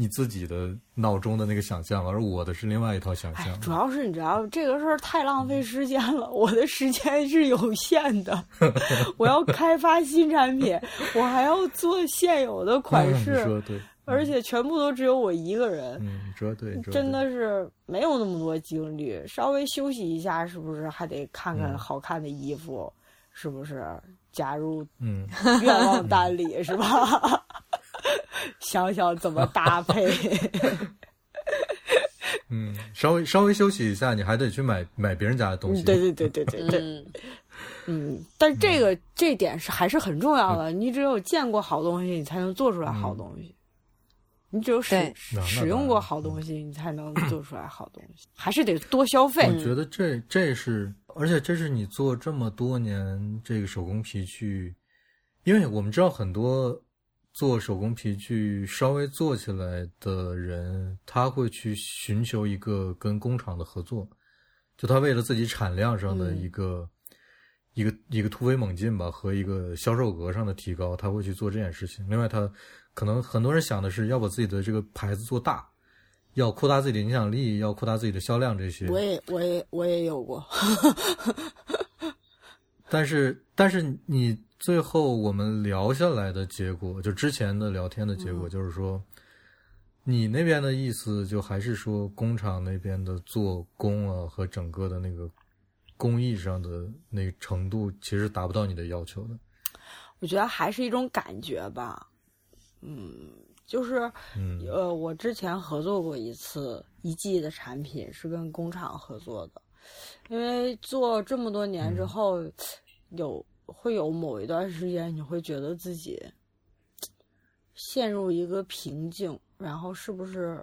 你自己的脑中的那个想象，而我的是另外一套想象。主要是你知道这个事儿太浪费时间了，我的时间是有限的，我要开发新产品，我还要做现有的 款式，说对，而且全部都只有我一个人，嗯，说对，真的是没有那么多精力，稍微休息一下，是不是还得看看好看的衣服，是不是加入嗯愿望单里是吧？想想怎么搭配，嗯，稍微稍微休息一下，你还得去买买别人家的东西。对对对对对对，嗯，但这个这点是还是很重要的。你只有见过好东西，你才能做出来好东西。你只有使使用过好东西，你才能做出来好东西。还是得多消费。我觉得这这是，而且这是你做这么多年这个手工皮具，因为我们知道很多。做手工皮具稍微做起来的人，他会去寻求一个跟工厂的合作，就他为了自己产量上的一个一个一个突飞猛进吧，和一个销售额上的提高，他会去做这件事情。另外，他可能很多人想的是要把自己的这个牌子做大，要扩大自己的影响力，要扩大自己的销量这些。我也我也我也有过，但是但是你。最后我们聊下来的结果，就之前的聊天的结果，就是说，你那边的意思就还是说，工厂那边的做工啊和整个的那个工艺上的那程度，其实达不到你的要求的。我觉得还是一种感觉吧，嗯，就是，呃，我之前合作过一次一季的产品，是跟工厂合作的，因为做这么多年之后，有。会有某一段时间，你会觉得自己陷入一个瓶颈，然后是不是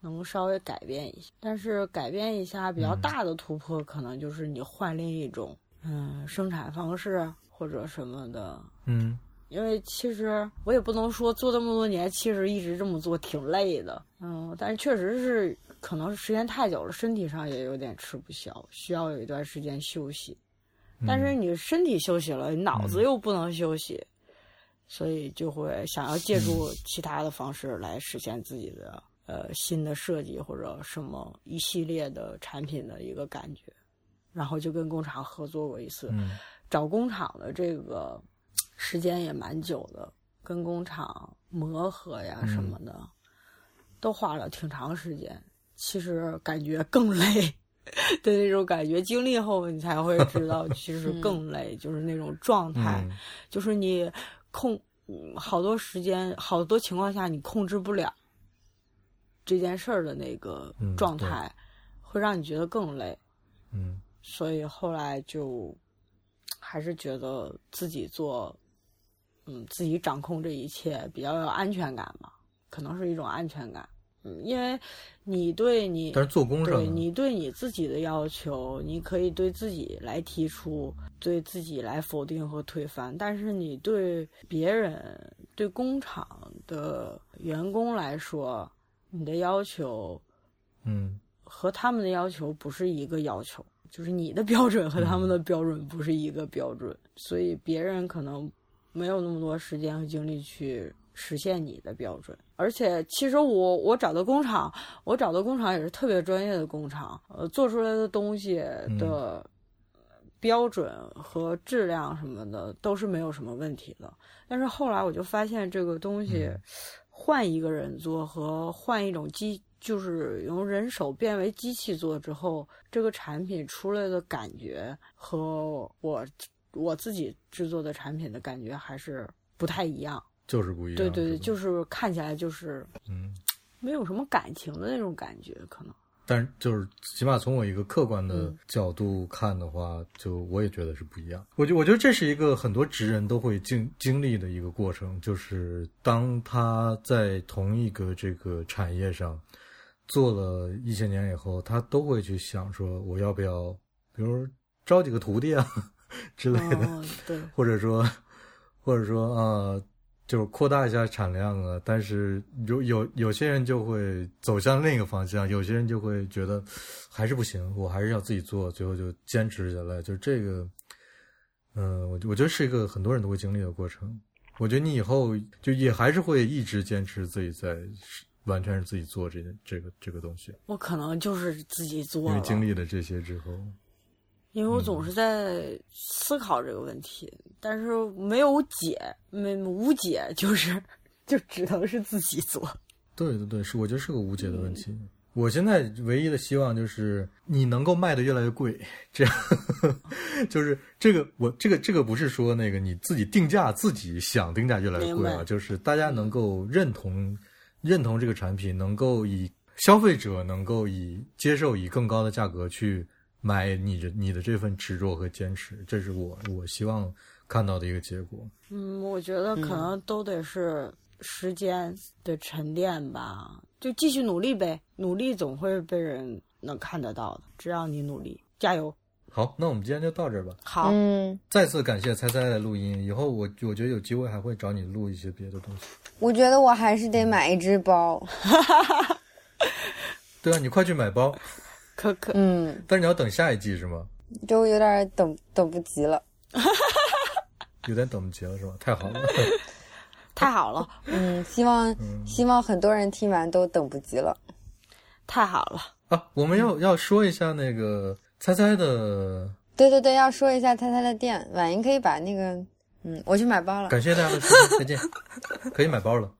能稍微改变一下？但是改变一下比较大的突破，可能就是你换另一种嗯生产方式或者什么的，嗯，因为其实我也不能说做这么多年，其实一直这么做挺累的，嗯，但是确实是可能是时间太久了，身体上也有点吃不消，需要有一段时间休息。但是你身体休息了，脑子又不能休息，所以就会想要借助其他的方式来实现自己的呃新的设计或者什么一系列的产品的一个感觉，然后就跟工厂合作过一次，找工厂的这个时间也蛮久的，跟工厂磨合呀什么的，都花了挺长时间，其实感觉更累。的那种感觉，经历后你才会知道，其实更累，就是那种状态，就是你控好多时间，好多情况下你控制不了这件事儿的那个状态，会让你觉得更累。嗯，所以后来就还是觉得自己做，嗯，自己掌控这一切比较有安全感吧，可能是一种安全感。嗯，因为你对你，但是做工上，对你对你自己的要求，你可以对自己来提出，对自己来否定和推翻。但是你对别人、对工厂的员工来说，你的要求，嗯，和他们的要求不是一个要求，就是你的标准和他们的标准不是一个标准，所以别人可能没有那么多时间和精力去。实现你的标准，而且其实我我找的工厂，我找的工厂也是特别专业的工厂，呃，做出来的东西的标准和质量什么的都是没有什么问题的。但是后来我就发现，这个东西换一个人做和换一种机，就是由人手变为机器做之后，这个产品出来的感觉和我我自己制作的产品的感觉还是不太一样。就是不一样，对对对，就是看起来就是，嗯，没有什么感情的那种感觉，可能。但是就是起码从我一个客观的角度看的话，就我也觉得是不一样。我觉我觉得这是一个很多职人都会经经历的一个过程，就是当他在同一个这个产业上做了一些年以后，他都会去想说，我要不要，比如招几个徒弟啊 之类的，对，或者说，或者说啊。就是扩大一下产量啊，但是有有有些人就会走向另一个方向，有些人就会觉得还是不行，我还是要自己做，最后就坚持下来。就这个，嗯，我我觉得是一个很多人都会经历的过程。我觉得你以后就也还是会一直坚持自己在完全是自己做这这个这个东西。我可能就是自己做，因为经历了这些之后。因为我总是在思考这个问题，但是没有解，没无解，就是就只能是自己做。对对对，是我觉得是个无解的问题。我现在唯一的希望就是你能够卖的越来越贵，这样 就是这个我这个这个不是说那个你自己定价自己想定价越来越贵啊，就是大家能够认同认同这个产品，能够以消费者能够以接受以更高的价格去。买你的你的这份执着和坚持，这是我我希望看到的一个结果。嗯，我觉得可能都得是时间的沉淀吧，就继续努力呗，努力总会被人能看得到的，只要你努力，加油。好，那我们今天就到这儿吧。好，嗯，再次感谢猜猜的录音，以后我我觉得有机会还会找你录一些别的东西。我觉得我还是得买一只包。对啊，你快去买包。可可，嗯，但是你要等下一季是吗？就有点等等不及了，有点等不及了是吧？太好了，太好了，嗯，希望希望很多人听完都等不及了，太好了。啊！我们要要说一下那个猜猜的，对对对，要说一下猜猜的店，婉莹可以把那个，嗯，我去买包了，感谢大家的收听，再见，可以买包了。